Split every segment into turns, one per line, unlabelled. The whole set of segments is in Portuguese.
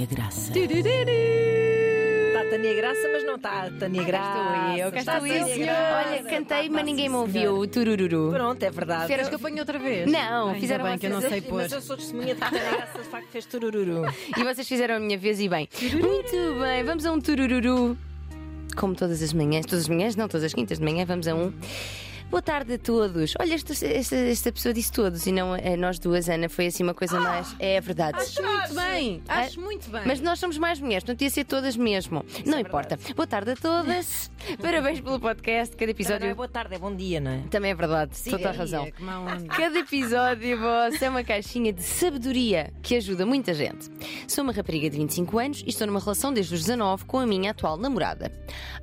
Tânia Graça.
Está a Tânia Graça, mas não está a Tânia Graça.
Estou eu, cá estou eu.
Graça.
Olha, cantei, mas ninguém me ouviu. O turururu.
Pronto, é verdade.
Queres que eu ponha outra vez?
Não,
Ainda
fizeram
bem que eu não sei pôr.
Mas eu sou testemunha de que a Tânia Graça de facto fez turururu.
E vocês fizeram a minha vez e bem. Muito bem, vamos a um turururu. Como todas as manhãs, todas as manhãs, não, todas as quintas de manhã, vamos a um. Boa tarde a todos. Olha, esta, esta, esta pessoa disse todos e não a nós duas, Ana. Foi assim uma coisa mais. É verdade.
Acho muito bem,
Ah,
acho muito bem.
Mas nós somos mais mulheres, não ia ser todas mesmo. não
é
importa. Boa tarde a todas. Parabéns pelo podcast. Cada
Também não é
episódio.
boa tarde, é bom dia, não é?
Também é verdade, toda a razão. Cada episódio vosso é uma caixinha de sabedoria que ajuda muita gente. Sou uma rapariga de 25 anos e estou numa relação desde os 19 com a minha atual namorada.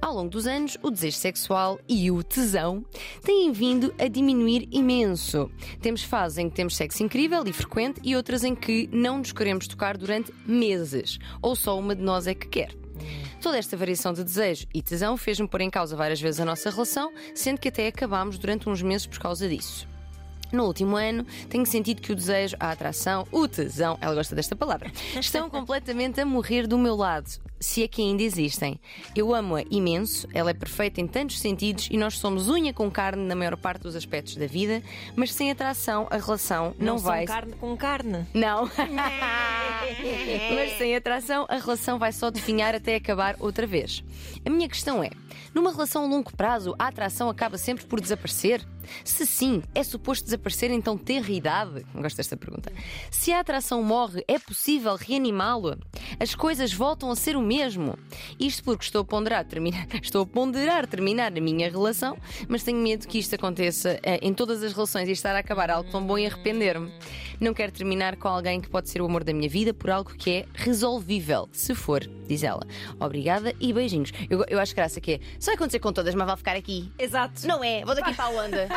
Ao longo dos anos, o desejo sexual e o tesão têm vindo a diminuir imenso. Temos fases em que temos sexo incrível e frequente e outras em que não nos queremos tocar durante meses, ou só uma de nós é que quer. Toda esta variação de desejo e tesão fez-me pôr em causa várias vezes a nossa relação, sendo que até acabámos durante uns meses por causa disso. No último ano, tenho sentido que o desejo, a atração, o tesão, ela gosta desta palavra, estão completamente a morrer do meu lado, se é que ainda existem. Eu amo-a imenso, ela é perfeita em tantos sentidos e nós somos unha com carne na maior parte dos aspectos da vida, mas sem atração, a relação não,
Não,
vai.
carne com carne.
Não. Mas sem atração, a relação vai só definhar até acabar outra vez. A minha questão é: numa relação a longo prazo, a atração acaba sempre por desaparecer? Se sim, é suposto desaparecer então ter idade? Gosto desta pergunta. Se a atração morre, é possível reanimá-lo? As coisas voltam a ser o mesmo? Isto porque estou a ponderar terminar, estou a ponderar terminar a minha relação, mas tenho medo que isto aconteça eh, em todas as relações e estar a acabar algo tão bom e arrepender-me. Não quero terminar com alguém que pode ser o amor da minha vida por algo que é resolvível, se for, diz ela. Obrigada e beijinhos. Eu, eu acho graça que é. Só vai acontecer com todas, mas vai ficar aqui.
Exato.
Não é? Vou daqui para a onda.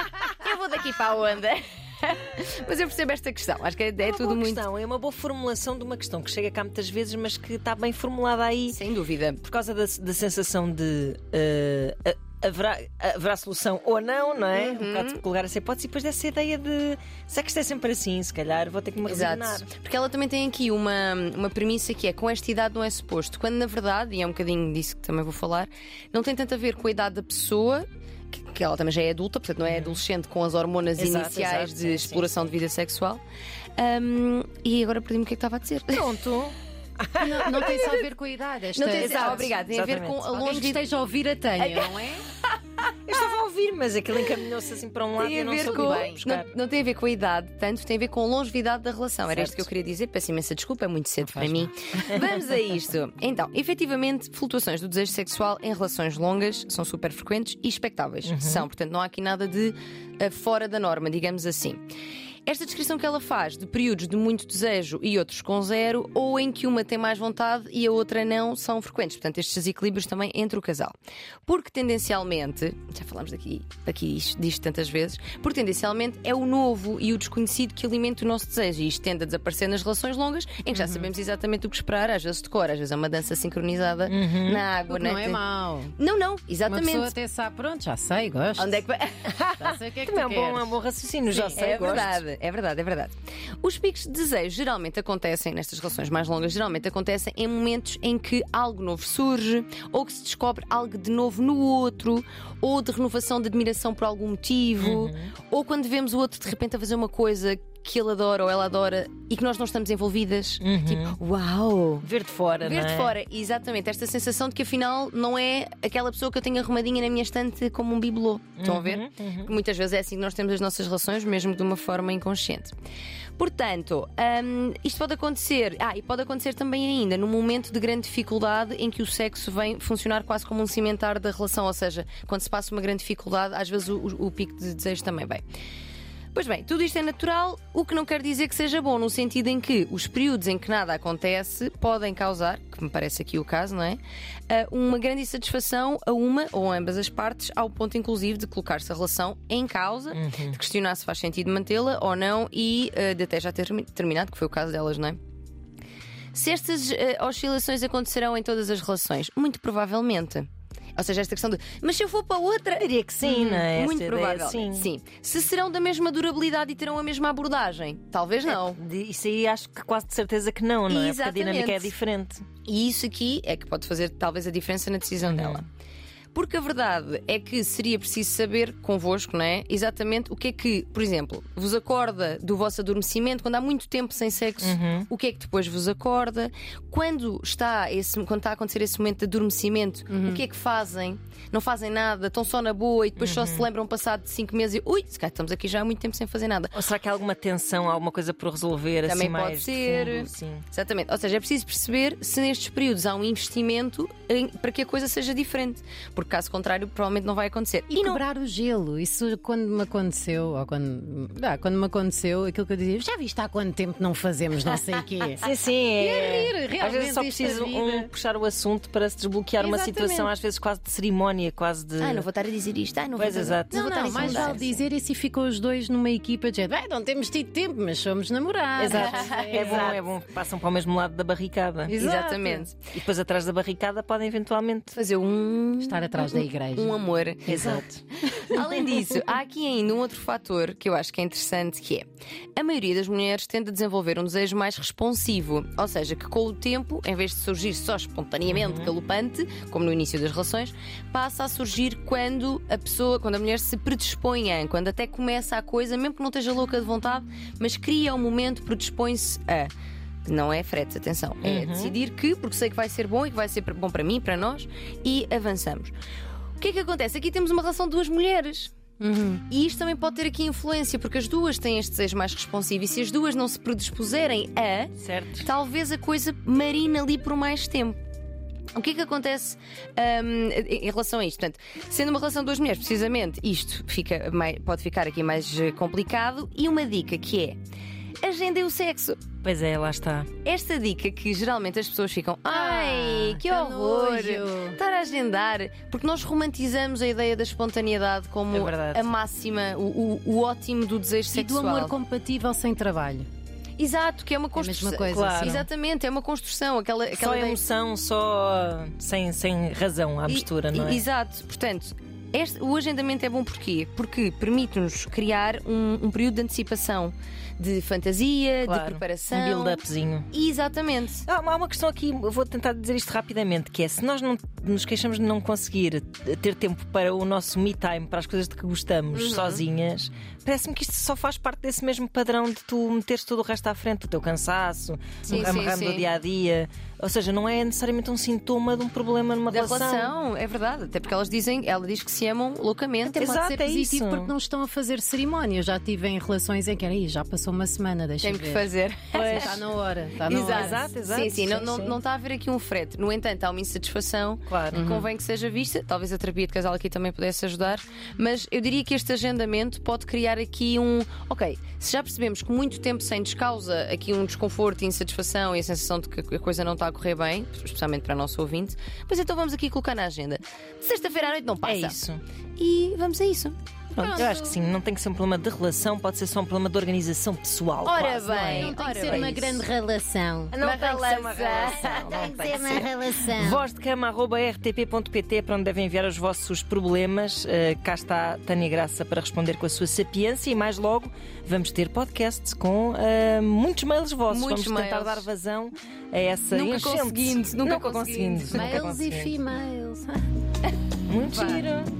Eu vou daqui para a onda. Mas eu percebo esta questão. Acho que é, é
uma
tudo muito.
questão, é uma boa formulação de uma questão que chega cá muitas vezes, mas que está bem formulada aí
Sem dúvida.
por causa da, da sensação de eh, a- haverá, haverá solução ou não, não é? Um bocado de colocar essa hipótese e depois dessa ideia de será que isto é sempre assim? Se calhar vou ter que me resignar.
Exato. Porque ela também tem aqui uma, uma premissa que é com esta idade não é suposto. Quando na verdade, e é um bocadinho disso que também vou falar, não tem tanto a ver com a idade da pessoa. que- Que ela também já é adulta, portanto não é adolescente com as hormonas
Exato,
iniciais
exato,
de
sim, sim,
exploração de vida sexual. Ahm, e agora perdi-me o que é que estava a dizer.
Pronto.
Não, não tem só a ver com a idade. Esta,
Não tem ah, obrigada, tem a ver com a
Alguém que
longevidade.
esteja a ouvir a Tânia, não é?
Ouvir, mas aquilo encaminhou-se assim para um lado e eu não soube
com.
bem buscar.
Não, não tem a ver com a idade, tanto tem a ver com a longevidade da relação. Era
Certo.
isto que eu queria dizer. Peço imensa desculpa, é muito cedo para mim. Vamos a isto. Então, efetivamente, flutuações do desejo sexual em relações longas são super frequentes e expectáveis. São, portanto, não há aqui nada de eh, fora da norma, digamos assim. Esta descrição que ela faz de períodos de muito desejo e outros com zero, ou em que uma tem mais vontade e a outra não, são frequentes. Portanto, estes desequilíbrios também entre o casal. Porque tendencialmente, já falámos daqui, daqui isto- disto tantas vezes, porque tendencialmente é o novo e o desconhecido que alimenta o nosso desejo. E isto tende a desaparecer nas relações longas, em que já sabemos exatamente o que esperar, às vezes de cor, às vezes é uma dança sincronizada na água,
Porque não
né?
é mau.
Não, não,
Uma
exatamente.
pessoa até sabe, pronto, já sei, gosto.
Onde é que vai?
Já sei o que é que
Também é um bom, é um bom raciocínio, já sei.
é
gosto.
verdade, é verdade, é verdade. Os picos de desejo geralmente acontecem, nestas relações mais longas, geralmente acontecem em momentos em que algo novo surge, ou que se descobre algo de novo no outro, ou de renovação de admiração por algum motivo, ou quando vemos o outro de repente a fazer uma coisa que ele adora ou ela adora e que nós não estamos envolvidas. Tipo, uau!
Ver de fora,
Ver
não
de
é?
fora, exatamente, esta sensação de que afinal não é aquela pessoa que eu tenho arrumadinha na minha estante como um bibelô. Estão a ver? Que Muitas vezes é assim que nós temos as nossas relações, mesmo de uma forma inconsciente. Portanto, hum, isto pode acontecer, ah, e pode acontecer também ainda num momento de grande dificuldade em que o sexo vem funcionar quase como um cimentar da relação, ou seja, quando se passa uma grande dificuldade, às vezes o, o- o pico de desejo também vem. Pois bem, tudo isto é natural, o que não quer dizer que seja bom, no sentido em que os períodos em que nada acontece podem causar, que me parece aqui o caso, não é? Ah, Uma grande insatisfação a uma ou ambas as partes, ao ponto inclusive de colocar-se a relação em causa, de questionar se faz sentido mantê-la ou não e ah, de até já ter termi- terminado, que foi o caso delas, não é? Se estas eh, oscilações acontecerão em todas as relações, muito provavelmente. Ou seja, esta questão de mas se eu for para outra.
Diria que sim, não é?
Muito provável.
sim.
Se serão da mesma durabilidade e terão a mesma abordagem? Talvez não.
De- Isso aí acho que quase de certeza que não, não é? Porque a dinâmica é
Exatamente.
diferente.
E isso aqui é que pode fazer talvez a diferença na decisão dela. Porque a verdade é que seria preciso saber convosco, não é? Exatamente o que é que, por exemplo, vos acorda do vosso adormecimento quando há muito tempo sem sexo, o que é que depois vos acorda, quando está, esse, quando está a acontecer esse momento de adormecimento, o que é que fazem? Não fazem nada, estão só na boa e depois só se lembram passado de 5 meses e ui, se calhar estamos aqui já há muito tempo sem fazer nada.
Ou será que há alguma tensão, alguma coisa por resolver
Também
assim
pode ser.
fundo? Sim.
Exatamente. Ou seja, é preciso perceber se nestes períodos há um investimento em- para que a coisa seja diferente. Porque caso contrário, provavelmente não vai acontecer.
E, quebrar o gelo, isso quando me aconteceu, ou quando, ah, quando me aconteceu, aquilo que eu dizia, já viste há quanto tempo não fazemos não sei o quê.
Sim, sim. É...
rir,
às vezes só
da vida.
um puxar o assunto para se desbloquear uma
Exatamente.
situação, às vezes quase de cerimónia, quase de.
Ah, não vou estar a dizer isto. Ah, não
Pois,
vou estar...
exato.
Não,
Não, não,
a
mais vale dizer isso e ficam os dois numa equipa de gente. "Bem, não temos tido tempo, mas somos namorados.
Exato. É bom, é bom. Passam para o mesmo lado da barricada.
Exato.
Exatamente.
E depois atrás da barricada podem eventualmente.
Fazer um.
Estar atrás da igreja.
Um amor.
Exato.
Além disso, há aqui ainda um outro fator que eu acho que é interessante, que é a maioria das mulheres tende a desenvolver um desejo mais responsivo, ou seja, que com o tempo, em vez de surgir só espontaneamente, galopante, como no início das relações, passa a surgir quando a pessoa, quando a mulher se predispõe a, quando até começa a coisa, mesmo que não esteja louca de vontade, mas cria um momento, predispõe-se a. Não é fretes, atenção. É decidir que, porque sei que vai ser bom e que vai ser bom para mim, para nós, e avançamos. O que é que acontece? Aqui temos uma relação de duas mulheres. E isto também pode ter aqui influência, porque as duas têm este desejo mais responsivo e se as duas não se predispuserem a,
Certo.
talvez a coisa marine ali por mais tempo. O que é que acontece hum, em relação a isto? Portanto, sendo uma relação de duas mulheres, precisamente, isto fica mais- pode ficar aqui mais eh, complicado. E uma dica que é: agendem o sexo.
Pois é, lá está.
Esta dica que geralmente as pessoas ficam, ai,
Ah,
que horror,
nojo."
estar a agendar, porque nós romantizamos a ideia da espontaneidade como
É
a máxima, o, o- o ótimo do desejo
E do
sexual.
amor compatível sem trabalho.
Exato, que é uma
a
construção.
mesma coisa,
Claro.
Exatamente, é uma construção, aquela,
Só
aquela ideia-
emoção, só sem, sem razão à
E-
mistura, não é?
e- Exato, portanto. Este- o agendamento é bom porquê? Porque permite-nos criar um, um período de antecipação, de fantasia,
Claro,
de preparação.
Um build-upzinho.
Exatamente.
Há uma, há uma questão aqui, vou tentar dizer isto rapidamente, que é se nós não nos queixamos de não conseguir ter tempo para o nosso me time, para as coisas de que gostamos
Uhum.
sozinhas, parece-me que isto só faz parte desse mesmo padrão de tu meteres todo o resto à frente, o teu cansaço,
Sim,
o
sim,
ramo
sim.
do dia a dia. Ou seja, não é necessariamente um sintoma de um problema numa
Da
relação.
relação, é verdade. Até porque elas dizem, ela diz que se amam loucamente.
Até pode
Exato,
ser
é
positivo
isso.
porque não estão a fazer cerimónia. Já estive em relações em que era, "Ih, já passou uma semana, deixa
Tem
ver.
que fazer.
Pois, Está na hora. Está na hora.
Exato, exato.
Sim, sim, não,
Sim,
não,
sim.
não está a haver aqui um frete. No entanto, há uma insatisfação
Claro.
que convém que seja vista. Talvez a terapia de casal aqui também pudesse ajudar. Mas eu diria que este agendamento pode criar aqui um. Ok, se já percebemos que muito tempo sem descausa aqui um desconforto e insatisfação e a sensação de que a coisa não está a correr bem, especialmente para a nossa ouvinte, pois então vamos aqui colocar na agenda. Sexta-feira à noite não passa.
É isso.
E vamos a isso.
Pronto, eu acho que sim, não tem que ser um problema de relação, pode ser só um problema de organização pessoal.
Ora
quase, não é?
bem,
Não tem
ora
que ser
bem.
uma grande relação.
Não
Uma
tem que ser uma
relação.
relação. Não
Tem que ser uma relação.
Voz de cama, arroba rtp.pt para onde devem enviar os vossos problemas. Uh, cá está Tânia Graça para responder com a sua sapiência e mais logo vamos ter podcasts com uh, muitos mails vossos.
Muitos
vamos tentar
mails.
dar vazão a essa
Nunca
enchente.
conseguindo, nunca
nunca conseguindo.
conseguindo.
nunca
Males e females.
Muito giro.